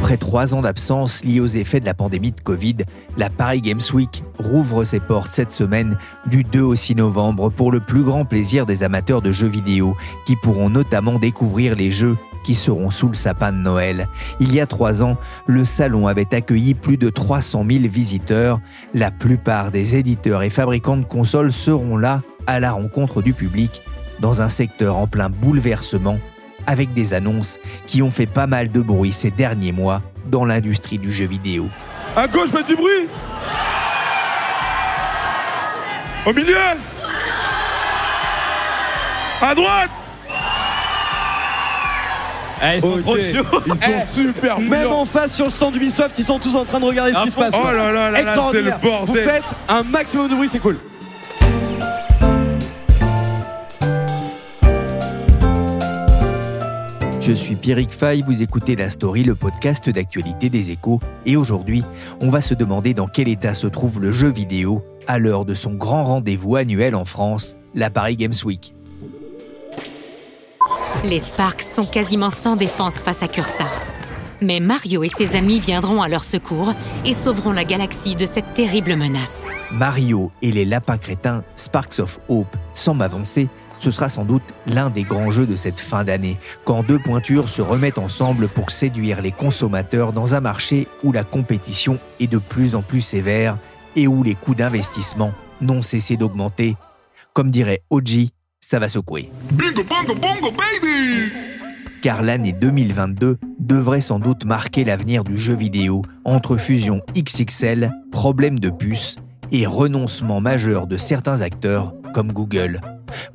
Après trois ans d'absence liés aux effets de la pandémie de Covid, la Paris Games Week rouvre ses portes cette semaine du 2 au 6 novembre pour le plus grand plaisir des amateurs de jeux vidéo qui pourront notamment découvrir les jeux qui seront sous le sapin de Noël. Il y a trois ans, le salon avait accueilli plus de 300 000 visiteurs. La plupart des éditeurs et fabricants de consoles seront là à la rencontre du public dans un secteur en plein bouleversement avec des annonces qui ont fait pas mal de bruit ces derniers mois dans l'industrie du jeu vidéo. À gauche, faites du bruit Au milieu À droite Eh, ils sont Ok, trop chauds. Ils sont Eh, super Même en face sur le stand Ubisoft, ils sont tous en train de regarder ce qui se passe. Oh là là là là, Extraordinaire. c'est le bordel. Vous faites un maximum de bruit, c'est cool. Je suis Pierrick Fay, vous écoutez La Story, le podcast d'actualité des échos, et aujourd'hui, on va se demander dans quel état se trouve le jeu vidéo à l'heure de son grand rendez-vous annuel en France, la Paris Games Week. Les Sparks sont quasiment sans défense face à Cursa. Mais Mario et ses amis viendront à leur secours et sauveront la galaxie de cette terrible menace. Mario et les lapins crétins Sparks of Hope, sans m'avancer, ce sera sans doute l'un des grands jeux de cette fin d'année, quand deux pointures se remettent ensemble pour séduire les consommateurs dans un marché où la compétition est de plus en plus sévère et où les coûts d'investissement n'ont cessé d'augmenter. Comme dirait Oji, ça va secouer. Bingo, bongo, bongo, baby car l'année 2022 devrait sans doute marquer l'avenir du jeu vidéo entre fusion XXL, problèmes de puces et renoncement majeur de certains acteurs comme Google.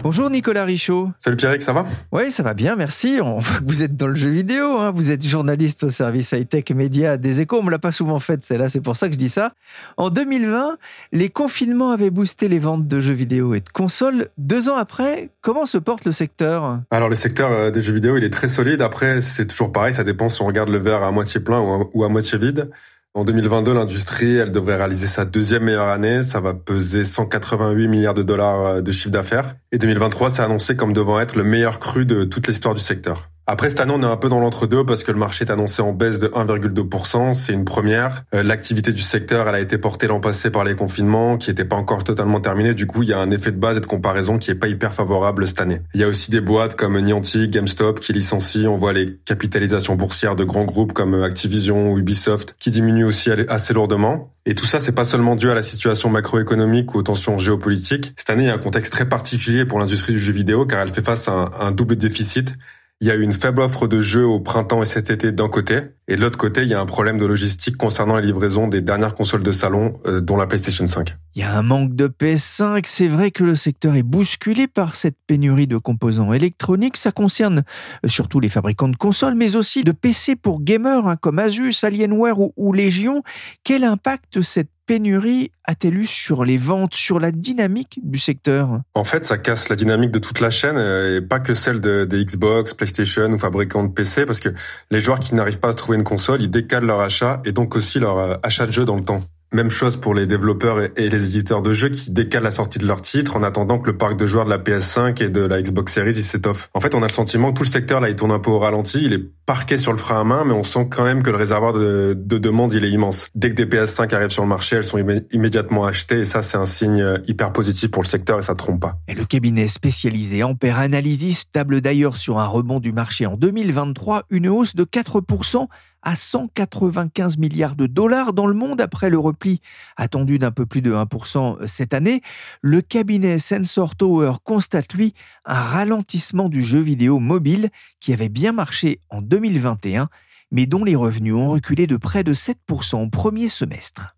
Bonjour Nicolas Richaud. Salut Pierrick, ça va? Oui, ça va bien, merci. On voit que vous êtes dans le jeu vidéo, hein. vous êtes journaliste au service high-tech média des échos. On me l'a pas souvent fait celle-là, c'est pour ça que je dis ça. En 2020, les confinements avaient boosté les ventes de jeux vidéo et de consoles. Deux ans après, comment se porte le secteur? Alors le secteur euh, des jeux vidéo, il est très solide. Après, c'est toujours pareil, ça dépend si on regarde le verre à moitié plein ou à, ou à moitié vide. En 2022, l'industrie, elle devrait réaliser sa deuxième meilleure année. Ça va peser 188 milliards de dollars euh, de chiffre d'affaires. Et 2023, c'est annoncé comme devant être le meilleur cru de toute l'histoire du secteur. Après, cette année, on est un peu dans l'entre-deux parce que le marché est annoncé en baisse de 1,2%. C'est une première. Euh, L'activité du secteur, elle a été portée l'an passé par les confinements qui n'étaient pas encore totalement terminés. Du coup, il y a un effet de base et de comparaison qui est pas hyper favorable cette année. Il y a aussi des boîtes comme Niantic, GameStop qui licencient. On voit les capitalisations boursières de grands groupes comme Activision ou Ubisoft qui diminuent aussi assez lourdement. Et tout ça, c'est pas seulement dû à la situation macroéconomique ou aux tensions géopolitiques. Cette année, il y a un contexte très particulier pour l'industrie du jeu vidéo car elle fait face à un double déficit. Il y a eu une faible offre de jeux au printemps et cet été d'un côté, et de l'autre côté, il y a un problème de logistique concernant la livraison des dernières consoles de salon, euh, dont la PlayStation 5. Il y a un manque de PS5, c'est vrai que le secteur est bousculé par cette pénurie de composants électroniques. Ça concerne surtout les fabricants de consoles, mais aussi de PC pour gamers hein, comme Asus, Alienware ou, ou Legion. Quel impact cette pénurie a-t-elle eu sur les ventes, sur la dynamique du secteur? En fait, ça casse la dynamique de toute la chaîne euh, et pas que celle de, des Xbox, PlayStation ou fabricants de PC parce que les joueurs qui n'arrivent pas à trouver une console, ils décalent leur achat et donc aussi leur euh, achat de jeu dans le temps. Même chose pour les développeurs et les éditeurs de jeux qui décalent la sortie de leurs titres en attendant que le parc de joueurs de la PS5 et de la Xbox Series s'étoffe. En fait, on a le sentiment que tout le secteur là, il tourne un peu au ralenti, il est parqué sur le frein à main, mais on sent quand même que le réservoir de, de demande il est immense. Dès que des PS5 arrivent sur le marché, elles sont immé- immédiatement achetées et ça c'est un signe euh, hyper positif pour le secteur et ça trompe pas. Et le cabinet spécialisé Ampère Analysis table d'ailleurs sur un rebond du marché en 2023, une hausse de 4% à 195 milliards de dollars dans le monde après le repli attendu d'un peu plus de 1% cette année. Le cabinet Sensor Tower constate lui un ralentissement du jeu vidéo mobile qui avait bien marché en 2021 mais dont les revenus ont reculé de près de 7% au premier semestre.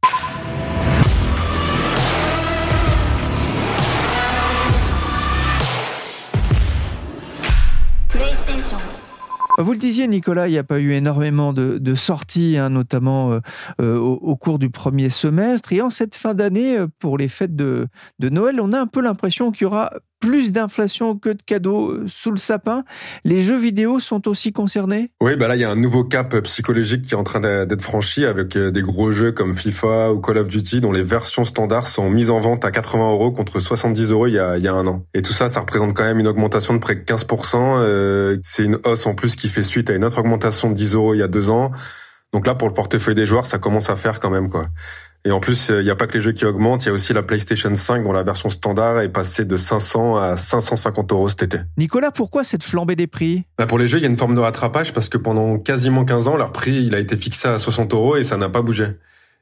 Vous le disiez, Nicolas, il n'y a pas eu énormément de, sorties, hein, notamment euh, euh, au, cours du premier semestre. Et en cette fin d'année, euh, pour les fêtes de, de Noël, on a un peu l'impression qu'il y aura plus d'inflation que de cadeaux euh, sous le sapin. Les jeux vidéo sont aussi concernés? Oui, bah là, il y a un nouveau cap psychologique qui est en train d'être franchi avec euh, des gros jeux comme FIFA ou Call of Duty dont les versions standards sont mises en vente à 80 euros contre 70 euros il y a, il y a un an. Et tout ça, ça représente quand même une augmentation de près de 15%. Euh, c'est une hausse en plus qui fait suite à une autre augmentation de 10 euros il y a deux ans. Donc là, pour le portefeuille des joueurs, ça commence à faire quand même, quoi. Et en plus, il n'y a pas que les jeux qui augmentent, il y a aussi la PlayStation 5 dont la version standard est passée de 500 à 550 euros cet été. Nicolas, pourquoi cette flambée des prix? Bah Pour les jeux, il y a une forme de rattrapage parce que pendant quasiment 15 ans, leur prix il a été fixé à 60 euros et ça n'a pas bougé.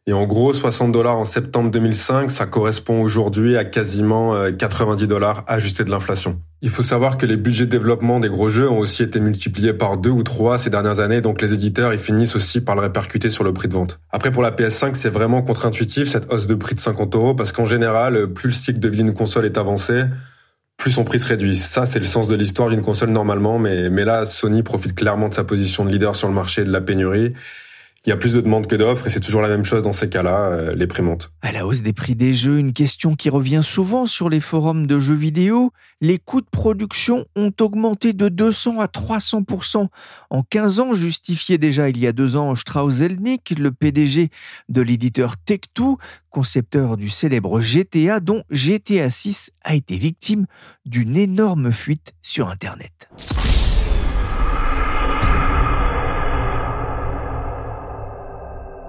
Et en gros, 60 dollars en septembre 2005, ça correspond aujourd'hui à quasiment 90 euh, dollars ajustés de l'inflation. Il faut savoir que les budgets de développement des gros jeux ont aussi été multipliés par deux ou trois ces dernières années, donc les éditeurs ils finissent aussi par le répercuter sur le prix de vente. Après pour la PS5, c'est vraiment contre-intuitif cette hausse de prix de 50 euros parce qu'en général, plus le cycle de vie d'une console est avancé, plus son prix se réduit. Ça, c'est le sens de l'histoire d'une console normalement, mais, mais là, Sony profite clairement de sa position de leader sur le marché de la pénurie il y a plus de demandes que d'offres et c'est toujours la même chose dans ces cas-là, euh, les prix montent. À la hausse des prix des jeux, une question qui revient souvent sur les forums de jeux vidéo, les coûts de production ont augmenté de 200 à 300% en 15 ans, justifié déjà il y a deux ans Strauss-Zelnick, le PDG de l'éditeur Tech2, concepteur du célèbre GTA dont GTA 6 a été victime d'une énorme fuite sur Internet.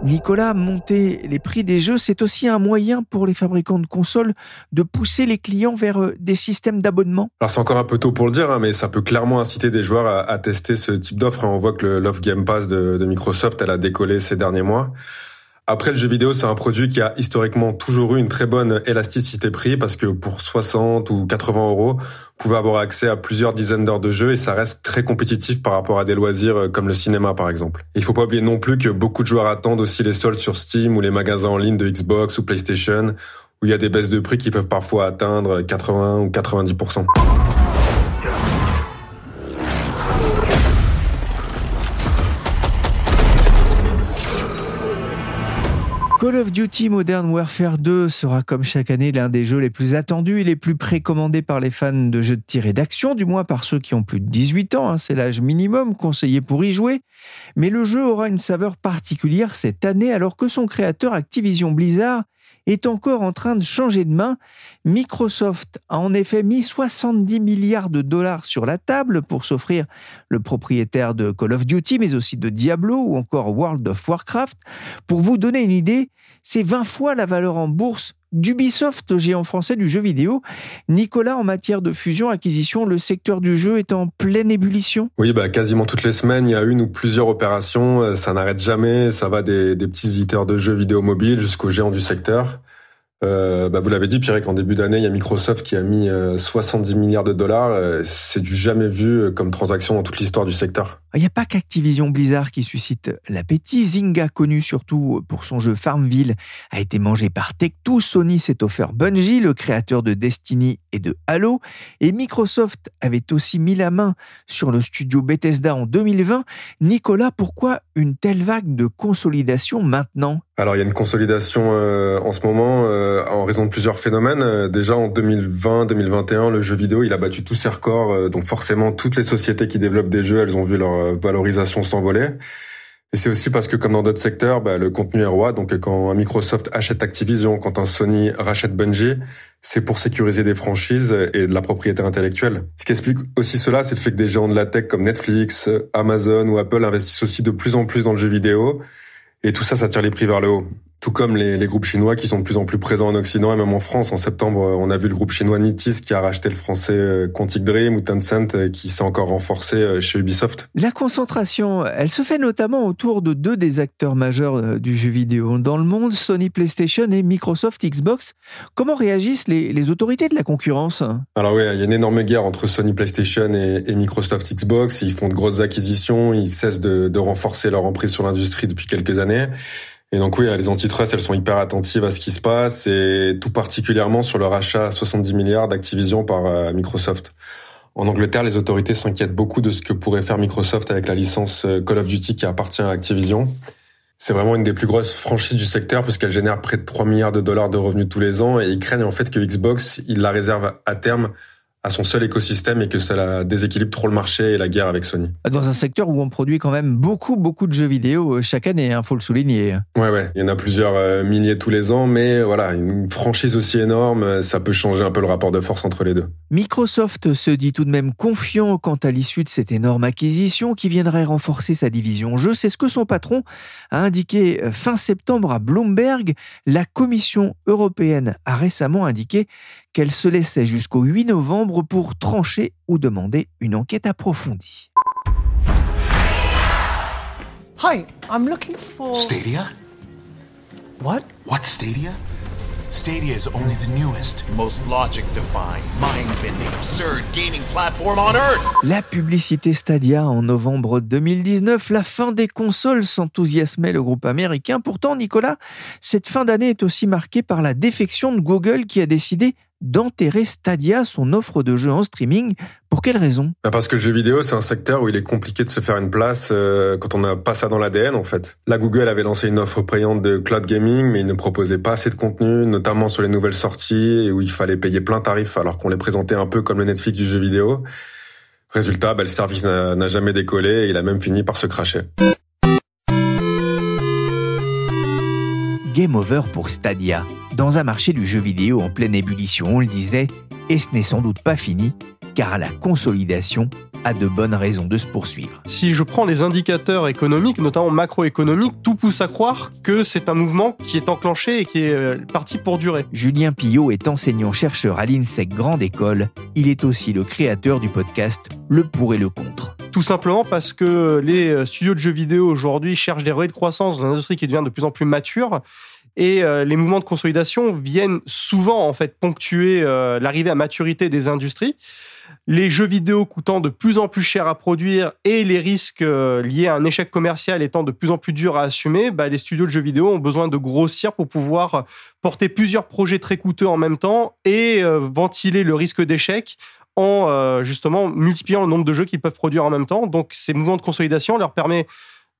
Nicolas, monter les prix des jeux, c'est aussi un moyen pour les fabricants de consoles de pousser les clients vers euh, des systèmes d'abonnement. Alors c'est encore un peu tôt pour le dire, hein, mais ça peut clairement inciter des joueurs à, tester ce type d'offre. On voit que Love Game Pass de, Microsoft, a décollé ces derniers mois. Après, le jeu vidéo, c'est un produit qui a historiquement toujours eu une très bonne élasticité prix parce que pour 60 ou 80 euros, vous pouvez avoir accès à plusieurs dizaines d'heures de jeu et ça reste très compétitif par rapport à des loisirs euh, comme le cinéma, par exemple. Il faut pas oublier non plus que beaucoup de joueurs attendent aussi les soldes sur Steam ou les magasins en ligne de Xbox ou PlayStation où il y a des baisses de prix qui peuvent parfois atteindre 80 ou 90%. Call of Duty Modern Warfare 2 sera comme chaque année l'un des jeux les plus attendus et les plus précommandés par les fans de jeux de tir et d'action, du moins par ceux qui ont plus de 18 ans, hein, c'est l'âge minimum conseillé pour y jouer. Mais le jeu aura une saveur particulière cette année alors que son créateur Activision Blizzard est encore en train de changer de main. Microsoft a en effet mis 70 milliards de dollars sur la table pour s'offrir le propriétaire de Call of Duty, mais aussi de Diablo ou encore World of Warcraft. Pour vous donner une idée, c'est 20 fois la valeur en bourse d'Ubisoft, le géant français du jeu vidéo. Nicolas, en matière de fusion-acquisition, le secteur du jeu est en pleine ébullition? Oui, bah, quasiment toutes les semaines, il y a une ou plusieurs opérations. Euh, ça n'arrête jamais. Ça va des, des petits éditeurs de jeux vidéo mobiles jusqu'aux géants du secteur. Euh, bah vous l'avez dit, Pierre, qu'en début d'année, il y a Microsoft qui a mis 70 euh, milliards de dollars. Euh, c'est du jamais vu comme transaction dans toute l'histoire du secteur. Il n'y a pas qu'Activision Blizzard qui suscite l'appétit. Zynga, connu surtout pour son jeu Farmville, a été mangé par Tech2. Sony s'est offert Bungie, le créateur de Destiny et de Halo. Et Microsoft avait aussi mis la main sur le studio Bethesda en 2020. Nicolas, pourquoi une telle vague de consolidation maintenant? Alors il y a une consolidation euh, en ce moment euh, en raison de plusieurs phénomènes. Euh, déjà en 2020-2021, le jeu vidéo il a battu tous ses records, donc forcément toutes les sociétés qui développent des jeux, elles ont vu leur valorisation s'envoler. Et c'est aussi parce que comme dans d'autres secteurs, bah, le contenu est roi. Donc quand un Microsoft achète Activision, quand un Sony rachète Bungie, c'est pour sécuriser des franchises et de la propriété intellectuelle. Ce qui explique aussi cela, c'est le fait que des géants de la tech comme Netflix, Amazon ou Apple investissent aussi de plus en plus dans le jeu vidéo et tout ça, ça tire les prix vers le haut. Tout comme les, les, groupes chinois qui sont de plus en plus présents en Occident et même en France. En septembre, on a vu le groupe chinois Nitis qui a racheté le français euh, Quantic Dream ou Tencent euh, qui s'est encore renforcé euh, chez Ubisoft. La concentration, elle se fait notamment autour de deux des acteurs majeurs du jeu vidéo dans le monde, Sony PlayStation et Microsoft Xbox. Comment réagissent les, les autorités de la concurrence? Alors oui, il y a une énorme guerre entre Sony PlayStation et, et, Microsoft Xbox. Ils font de grosses acquisitions, ils cessent de, de renforcer leur emprise sur l'industrie depuis quelques années. Et donc oui, les antitrust, elles sont hyper attentives à ce qui se passe et tout particulièrement sur le rachat à 70 milliards d'Activision par euh, Microsoft. En Angleterre, les autorités s'inquiètent beaucoup de ce que pourrait faire Microsoft avec la licence euh, Call of Duty qui appartient à Activision. C'est vraiment une des plus grosses franchises du secteur puisqu'elle génère près de 3 milliards de dollars de revenus tous les ans et ils craignent en fait que Xbox, il la réserve à terme à son seul écosystème et que ça déséquilibre trop le marché et la guerre avec Sony. Dans un secteur où on produit quand même beaucoup, beaucoup de jeux vidéo euh, chaque année, il hein, faut le souligner. Ouais, ouais, il y en a plusieurs euh, milliers tous les ans, mais voilà, une franchise aussi énorme, euh, ça peut changer un peu le rapport de force entre les deux. Microsoft se dit tout de même confiant quant à l'issue de cette énorme acquisition qui viendrait renforcer sa division jeux. C'est ce que son patron a indiqué fin septembre à Bloomberg. La Commission européenne a récemment indiqué qu'elle se laissait jusqu'au 8 novembre pour trancher ou demander une enquête approfondie. Hi, I'm looking for Stadia? What? What Stadia? Stadia is only the newest, most logic-defying, mind-bending, absurd gaming platform on Earth. La publicité Stadia en novembre 2019, la fin des consoles s'enthousiasmait le groupe américain. Pourtant, Nicolas, cette fin d'année est aussi marquée par la défection de Google qui a décidé d'enterrer Stadia, son offre de jeux en streaming. Pour quelle raison? Bah, Parce que le jeu vidéo, c'est un secteur où il est compliqué de se faire une place euh, quand on n'a pas ça dans l'ADN, en fait. Là, Google avait lancé une offre payante de cloud gaming, mais il ne proposait pas assez de contenu, notamment sur les nouvelles sorties, où il fallait payer plein tarif alors qu'on les présentait un peu comme le Netflix du jeu vidéo. Résultat, bah, le service n'a jamais décollé et il a même fini par se cracher. Game over pour Stadia. Dans un marché du jeu vidéo en pleine ébullition, on le disait, et ce n'est sans doute pas fini, car la consolidation a de bonnes raisons de se poursuivre. Si je prends les indicateurs économiques, notamment macroéconomiques, tout pousse à croire que c'est un mouvement qui est enclenché et qui est euh, parti pour durer. Julien Pillot est enseignant-chercheur à l'INSEC Grande École. Il est aussi le créateur du podcast Le pour et le contre. Tout simplement parce que les euh, studios de jeux vidéo aujourd'hui cherchent des relais de croissance dans une industrie qui devient de plus en plus mature. Et euh, les mouvements de consolidation viennent souvent en fait ponctuer euh, l'arrivée à maturité des industries. Les jeux vidéo coûtant de plus en plus cher à produire et les risques liés à un échec commercial étant de plus en plus durs à assumer, bah, les studios de jeux vidéo ont besoin de grossir pour pouvoir porter plusieurs projets très coûteux en même temps et ventiler le risque d'échec en euh, justement multipliant le nombre de jeux qu'ils peuvent produire en même temps. Donc ces mouvements de consolidation leur permet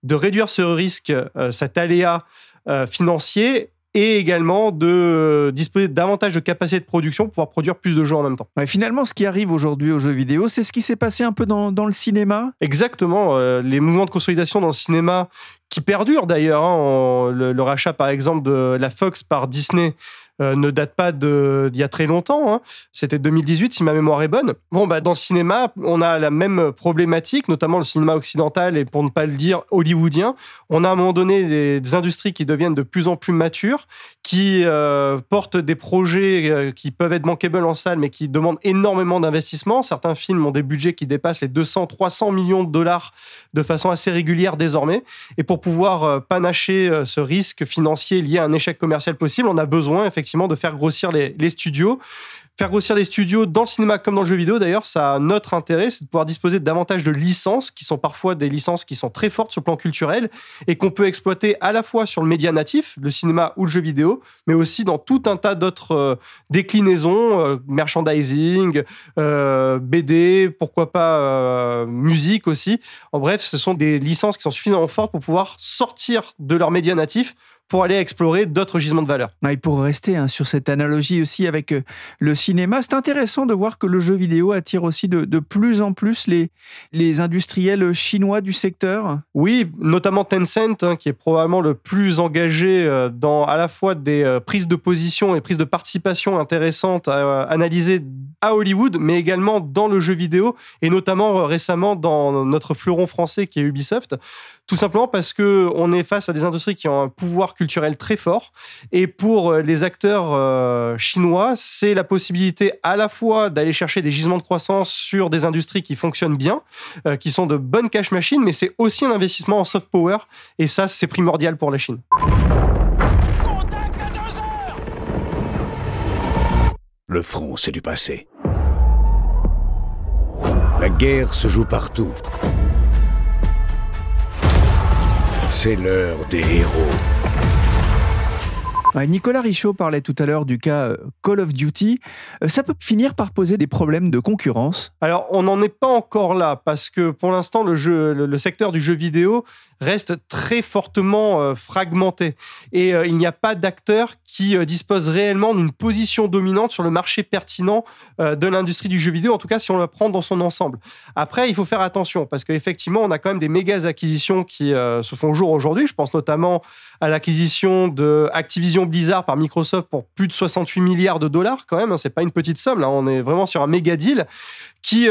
de réduire ce risque, euh, cet aléa euh, financier et également de disposer davantage de capacité de production pour pouvoir produire plus de jeux en même temps. finalement, ce qui arrive aujourd'hui aux jeux vidéo, c'est ce qui s'est passé un peu dans, dans le cinéma Exactement. les mouvements de consolidation dans le cinéma qui perdurent d'ailleurs. Hein, le, rachat, par exemple, de la Fox par Disney euh, ne date pas d'il y a très longtemps. Hein. C'était 2018, si ma mémoire est bonne. Bon, bah, dans le cinéma, on a la même problématique, notamment le cinéma occidental et pour ne pas le dire hollywoodien. On a à un moment donné des, industries qui deviennent de plus en plus matures, qui euh, portent des projets euh, qui peuvent être bankable en salle, mais qui demandent énormément d'investissement. Certains films ont des budgets qui dépassent les 200, 300 millions de dollars de façon assez régulière désormais. Et pour pouvoir panacher ce risque financier lié à un échec commercial possible, on a besoin effectivement de faire grossir les, studios. Faire grossir les studios dans le cinéma comme dans le jeu vidéo, d'ailleurs, ça a notre intérêt, c'est de pouvoir disposer de davantage de licences, qui sont parfois des licences qui sont très fortes sur le plan culturel, et qu'on peut exploiter à la fois sur le média natif, le cinéma ou le jeu vidéo, mais aussi dans tout un tas d'autres euh, déclinaisons, euh, merchandising, euh, BD, pourquoi pas musique aussi. En bref, ce sont des licences qui sont suffisamment fortes pour pouvoir sortir de leur média natif pour aller explorer d'autres gisements de valeur. Et pour rester hein, sur cette analogie aussi avec euh, le cinéma, c'est intéressant de voir que le jeu vidéo attire aussi de, de plus en plus les, les industriels chinois du secteur. Oui, notamment Tencent, hein, qui est probablement le plus engagé euh, dans à la fois des euh, prises de position et prises de participation intéressantes à analyser à Hollywood, mais également dans le jeu vidéo, et notamment récemment dans notre fleuron français qui est Ubisoft. Tout simplement parce que on est face à des industries qui ont un pouvoir culturel très fort. Et pour euh, les acteurs euh, chinois, c'est la possibilité à la fois d'aller chercher des gisements de croissance sur des industries qui fonctionnent bien, euh, qui sont de bonnes cash machines, mais c'est aussi un investissement en soft power. Et ça, c'est primordial pour la Chine. Le front, c'est du passé. La guerre se joue partout. C'est l'heure des héros. Nicolas Richaud parlait tout à l'heure du cas euh, Call of Duty. Euh, Ça peut finir par poser des problèmes de concurrence? Alors, on n'en est pas encore là parce que pour l'instant, le secteur du jeu vidéo reste très fortement euh, fragmenté et euh, il n'y a pas d'acteurs qui euh, disposent réellement d'une position dominante sur le marché pertinent de l'industrie du jeu vidéo, en tout cas si on le prend dans son ensemble. Après, il faut faire attention parce qu'effectivement, on a quand même des méga acquisitions qui se font jour aujourd'hui. Je pense notamment à l'acquisition de Activision Blizzard par Microsoft pour plus de 68 milliards de dollars quand même. hein. C'est pas une petite somme. Là, on est vraiment sur un méga deal qui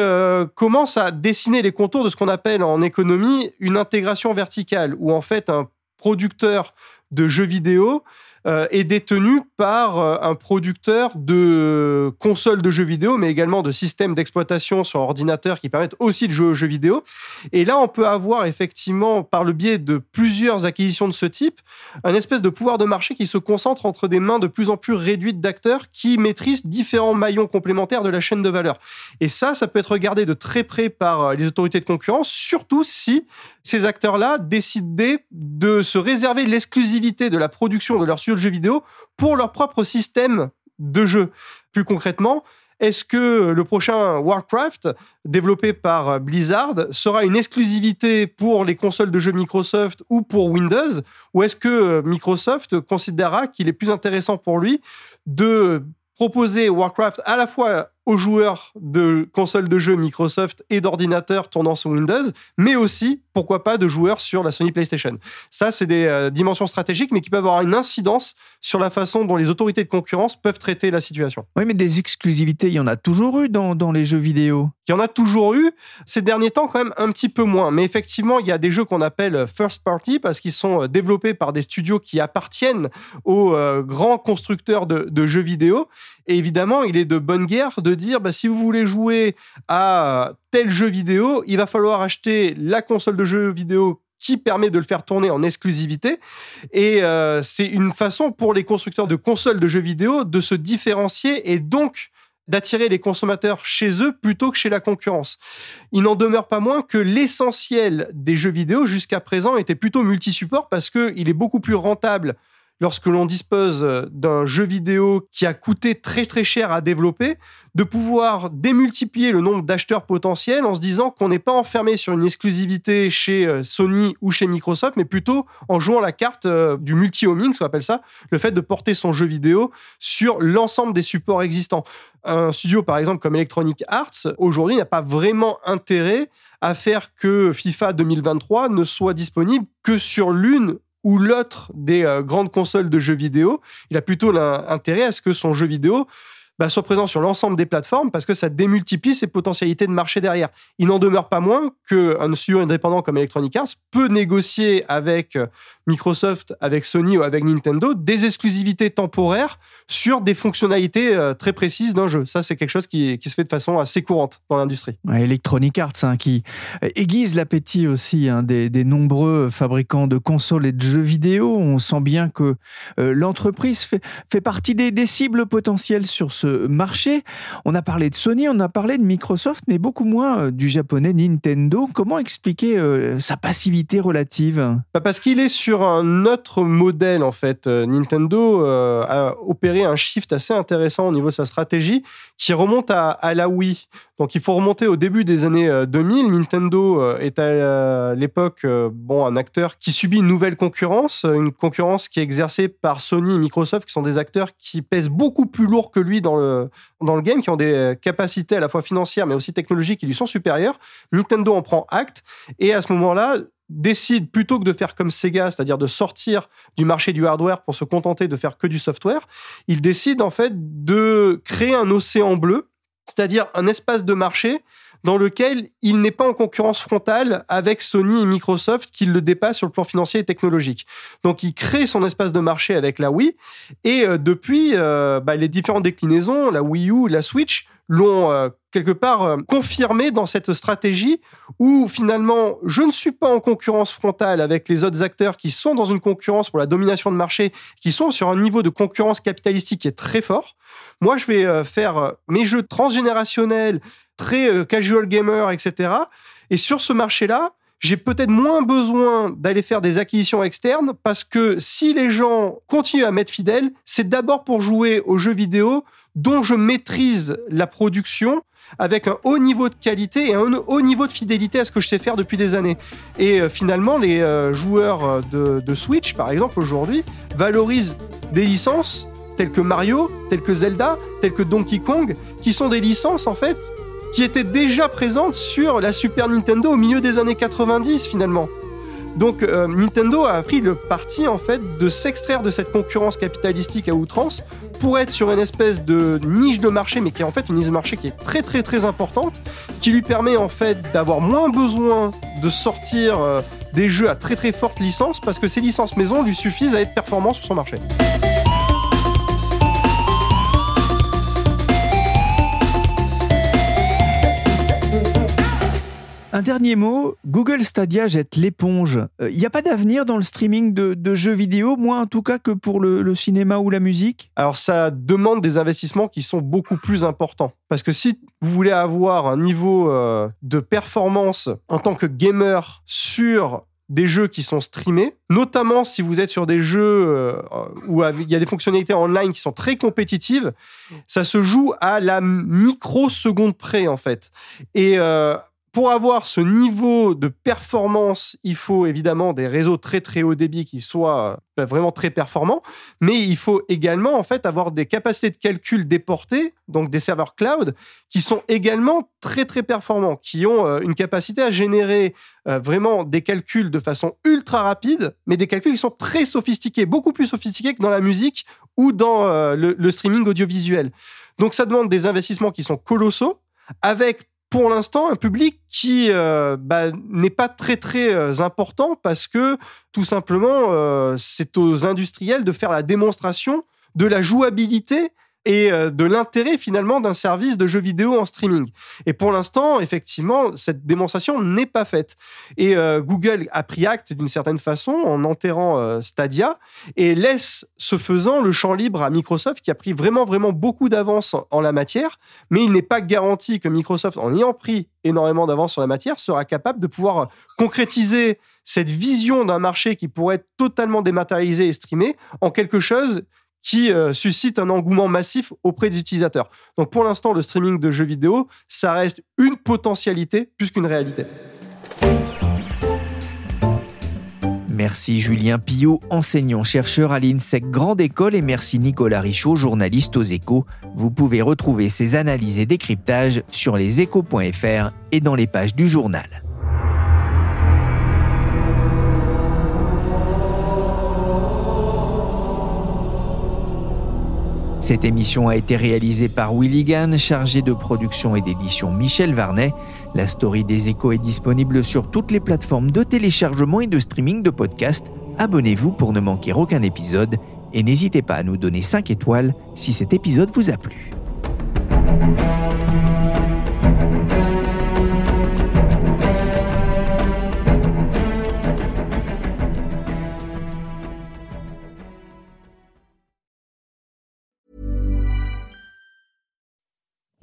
commence à dessiner les contours de ce qu'on appelle en économie une intégration verticale, où en fait un producteur de jeux vidéo euh, est détenu par euh, un producteur de consoles de jeux vidéo, mais également de systèmes d'exploitation sur ordinateur qui permettent aussi de jouer aux jeux vidéo. Et là, on peut avoir effectivement, par le biais de plusieurs acquisitions de ce type, un espèce de pouvoir de marché qui se concentre entre des mains de plus en plus réduites d'acteurs qui maîtrisent différents maillons complémentaires de la chaîne de valeur. Et ça, ça peut être regardé de très près par euh, les autorités de concurrence, surtout si ces acteurs-là décidaient de se réserver l'exclusivité de la production de leurs studios de jeux vidéo pour leur propre système de jeu. Plus concrètement, est-ce que le prochain Warcraft, développé par Blizzard, sera une exclusivité pour les consoles de jeux Microsoft ou pour Windows Ou est-ce que Microsoft considérera qu'il est plus intéressant pour lui de proposer Warcraft à la fois aux joueurs de consoles de jeux Microsoft et d'ordinateurs tournant sur Windows, mais aussi, pourquoi pas, de joueurs sur la Sony PlayStation. Ça, c'est des euh, dimensions stratégiques, mais qui peuvent avoir une incidence sur la façon dont les autorités de concurrence peuvent traiter la situation. Oui, mais des exclusivités, il y en a toujours eu dans, dans les jeux vidéo. Il y en a toujours eu. Ces derniers temps, quand même, un petit peu moins. Mais effectivement, il y a des jeux qu'on appelle first party parce qu'ils sont euh, développés par des studios qui appartiennent aux euh, grands constructeurs de, de jeux vidéo. Et évidemment, il est de bonne guerre de dire bah, si vous voulez jouer à tel jeu vidéo, il va falloir acheter la console de jeu vidéo qui permet de le faire tourner en exclusivité. Et euh, c'est une façon pour les constructeurs de consoles de jeux vidéo de se différencier et donc d'attirer les consommateurs chez eux plutôt que chez la concurrence. Il n'en demeure pas moins que l'essentiel des jeux vidéo jusqu'à présent était plutôt multi-support parce qu'il est beaucoup plus rentable lorsque l'on dispose d'un jeu vidéo qui a coûté très très cher à développer, de pouvoir démultiplier le nombre d'acheteurs potentiels en se disant qu'on n'est pas enfermé sur une exclusivité chez euh, Sony ou chez Microsoft, mais plutôt en jouant la carte euh, du multi-homing, ce qu'on appelle ça, le fait de porter son jeu vidéo sur l'ensemble des supports existants. Un studio, par exemple, comme Electronic Arts, aujourd'hui, n'a pas vraiment intérêt à faire que FIFA 2023 ne soit disponible que sur l'une ou l'autre des euh, grandes consoles de jeux vidéo. Il a plutôt l'intérêt à ce que son jeu vidéo bah, soit présent sur l'ensemble des plateformes parce que ça démultiplie ses potentialités de marché derrière. Il n'en demeure pas moins qu'un studio indépendant comme Electronic Arts peut négocier avec euh, Microsoft, avec Sony ou avec Nintendo des exclusivités temporaires sur des fonctionnalités euh, très précises d'un jeu. Ça, c'est quelque chose qui, se fait de façon assez courante dans l'industrie. Electronic Arts, hein, qui aiguise l'appétit aussi hein, des, nombreux fabricants de consoles et de jeux vidéo. On sent bien que euh, l'entreprise fait, partie des cibles potentielles sur ce marché. On a parlé de Sony, on a parlé de Microsoft, mais beaucoup moins euh, du japonais Nintendo. Comment expliquer euh, sa passivité relative? Bah, Parce qu'il est sur un autre modèle, en fait. Euh, Nintendo a opéré un shift assez intéressant au niveau de sa stratégie qui remonte à, la Wii. Donc, il faut remonter au début des années euh, 2000. Nintendo est à l'époque bon, un acteur qui subit une nouvelle concurrence, une concurrence qui est exercée par Sony et Microsoft, qui sont des acteurs qui pèsent beaucoup plus lourd que lui dans le, dans le game, qui ont des euh, capacités à la fois financières mais aussi technologiques qui lui sont supérieures. Nintendo en prend acte et à ce moment-là, décide plutôt que de faire comme Sega, c'est-à-dire de sortir du marché du hardware pour se contenter de faire que du software, il décide en fait de créer un océan bleu, c'est-à-dire un espace de marché dans lequel il n'est pas en concurrence frontale avec Sony et Microsoft qui le dépassent sur le plan financier et technologique. Donc il crée son espace de marché avec la Wii et euh, depuis euh, bah, les différentes déclinaisons, la Wii U, la Switch, l'ont euh, quelque part confirmé dans cette stratégie où finalement je ne suis pas en concurrence frontale avec les autres acteurs qui sont dans une concurrence pour la domination de marché, qui sont sur un niveau de concurrence capitalistique qui est très fort. Moi, je vais faire mes jeux transgénérationnels, très casual gamer, etc. Et sur ce marché-là, j'ai peut-être moins besoin d'aller faire des acquisitions externes parce que si les gens continuent à m'être fidèles, c'est d'abord pour jouer aux jeux vidéo dont je maîtrise la production avec un haut niveau de qualité et un haut niveau de fidélité à ce que je sais faire depuis des années. Et euh, finalement, les euh, joueurs euh, de, de, Switch, par exemple, aujourd'hui, valorisent des licences telles que Mario, telles que Zelda, telles que Donkey Kong, qui sont des licences, en fait, qui étaient déjà présentes sur la Super Nintendo au milieu des années 90, finalement. Donc euh, Nintendo a pris le parti en fait de s'extraire de cette concurrence capitalistique à outrance pour être sur une espèce de niche de marché, mais qui est en fait une niche de marché qui est très très très importante, qui lui permet en fait d'avoir moins besoin de sortir euh, des jeux à très très forte licence parce que ces licences maison lui suffisent à être performants sur son marché. Un dernier mot, Google Stadia jette l'éponge. Il euh, n'y a pas d'avenir dans le streaming de, jeux vidéo, moins en tout cas que pour le, cinéma ou la musique? Alors ça demande des investissements qui sont beaucoup plus importants. Parce que si vous voulez avoir un niveau euh, de performance en tant que gamer sur des jeux qui sont streamés, notamment si vous êtes sur des jeux euh, où il y a des fonctionnalités online qui sont très compétitives, ça se joue à la microseconde près en fait. Et pour avoir ce niveau de performance, il faut évidemment des réseaux très très haut débit qui soient euh, vraiment très performants, mais il faut également en fait avoir des capacités de calcul déportées, donc des serveurs cloud, qui sont également très très performants, qui ont euh, une capacité à générer euh, vraiment des calculs de façon ultra rapide, mais des calculs qui sont très sophistiqués, beaucoup plus sophistiqués que dans la musique ou dans le, le streaming audiovisuel. Donc ça demande des investissements qui sont colossaux, avec pour l'instant un public qui euh, bah, n'est pas très très euh, important parce que tout simplement euh, c'est aux industriels de faire la démonstration de la jouabilité et euh, de l'intérêt finalement d'un service de jeux vidéo en streaming. Et pour l'instant, effectivement, cette démonstration n'est pas faite. Et euh, Google a pris acte d'une certaine façon en enterrant euh, Stadia et laisse ce faisant le champ libre à Microsoft qui a pris vraiment vraiment beaucoup d'avance en la matière, mais il n'est pas garanti que Microsoft, en ayant pris énormément d'avance sur la matière, sera capable de pouvoir concrétiser cette vision d'un marché qui pourrait être totalement dématérialisé et streamé en quelque chose qui euh, suscite un engouement massif auprès des utilisateurs. Donc pour l'instant, le streaming de jeux vidéo, ça reste une potentialité plus qu'une réalité. Merci Julien Pillot, enseignant-chercheur à l'INSEC Grande École et merci Nicolas Richaud, journaliste aux échos. Vous pouvez retrouver ces analyses et décryptages sur leséchos.fr et dans les pages du journal. Cette émission a été réalisée par Willy chargé de production et d'édition Michel Varnet. La story des échos est disponible sur toutes les plateformes de téléchargement et de streaming de podcasts. Abonnez-vous pour ne manquer aucun épisode et n'hésitez pas à nous donner 5 étoiles si cet épisode vous a plu.